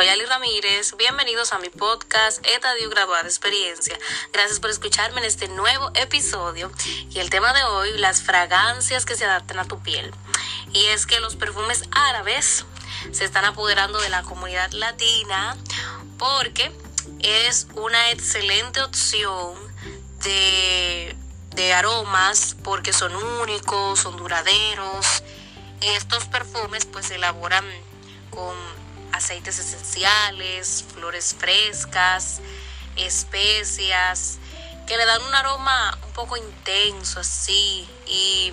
Soy Ali Ramírez, bienvenidos a mi podcast Estadio Graduada Experiencia. Gracias por escucharme en este nuevo episodio y el tema de hoy, las fragancias que se adaptan a tu piel. Y es que los perfumes árabes se están apoderando de la comunidad latina porque es una excelente opción de, de aromas porque son únicos, son duraderos. Estos perfumes pues se elaboran con aceites esenciales, flores frescas, especias, que le dan un aroma un poco intenso así y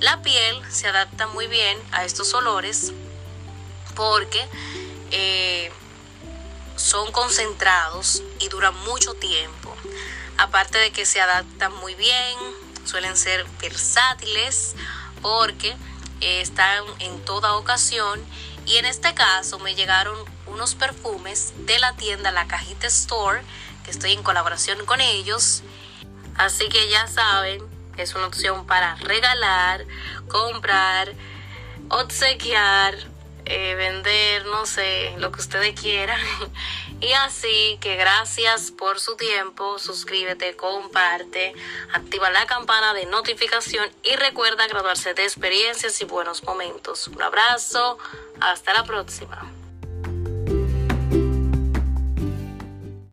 la piel se adapta muy bien a estos olores porque eh, son concentrados y duran mucho tiempo. Aparte de que se adaptan muy bien, suelen ser versátiles porque eh, están en toda ocasión y en este caso me llegaron unos perfumes de la tienda La Cajita Store, que estoy en colaboración con ellos. Así que ya saben, es una opción para regalar, comprar, obsequiar, eh, vender, no sé, lo que ustedes quieran. Y así que gracias por su tiempo, suscríbete, comparte, activa la campana de notificación y recuerda graduarse de experiencias y buenos momentos. Un abrazo, hasta la próxima.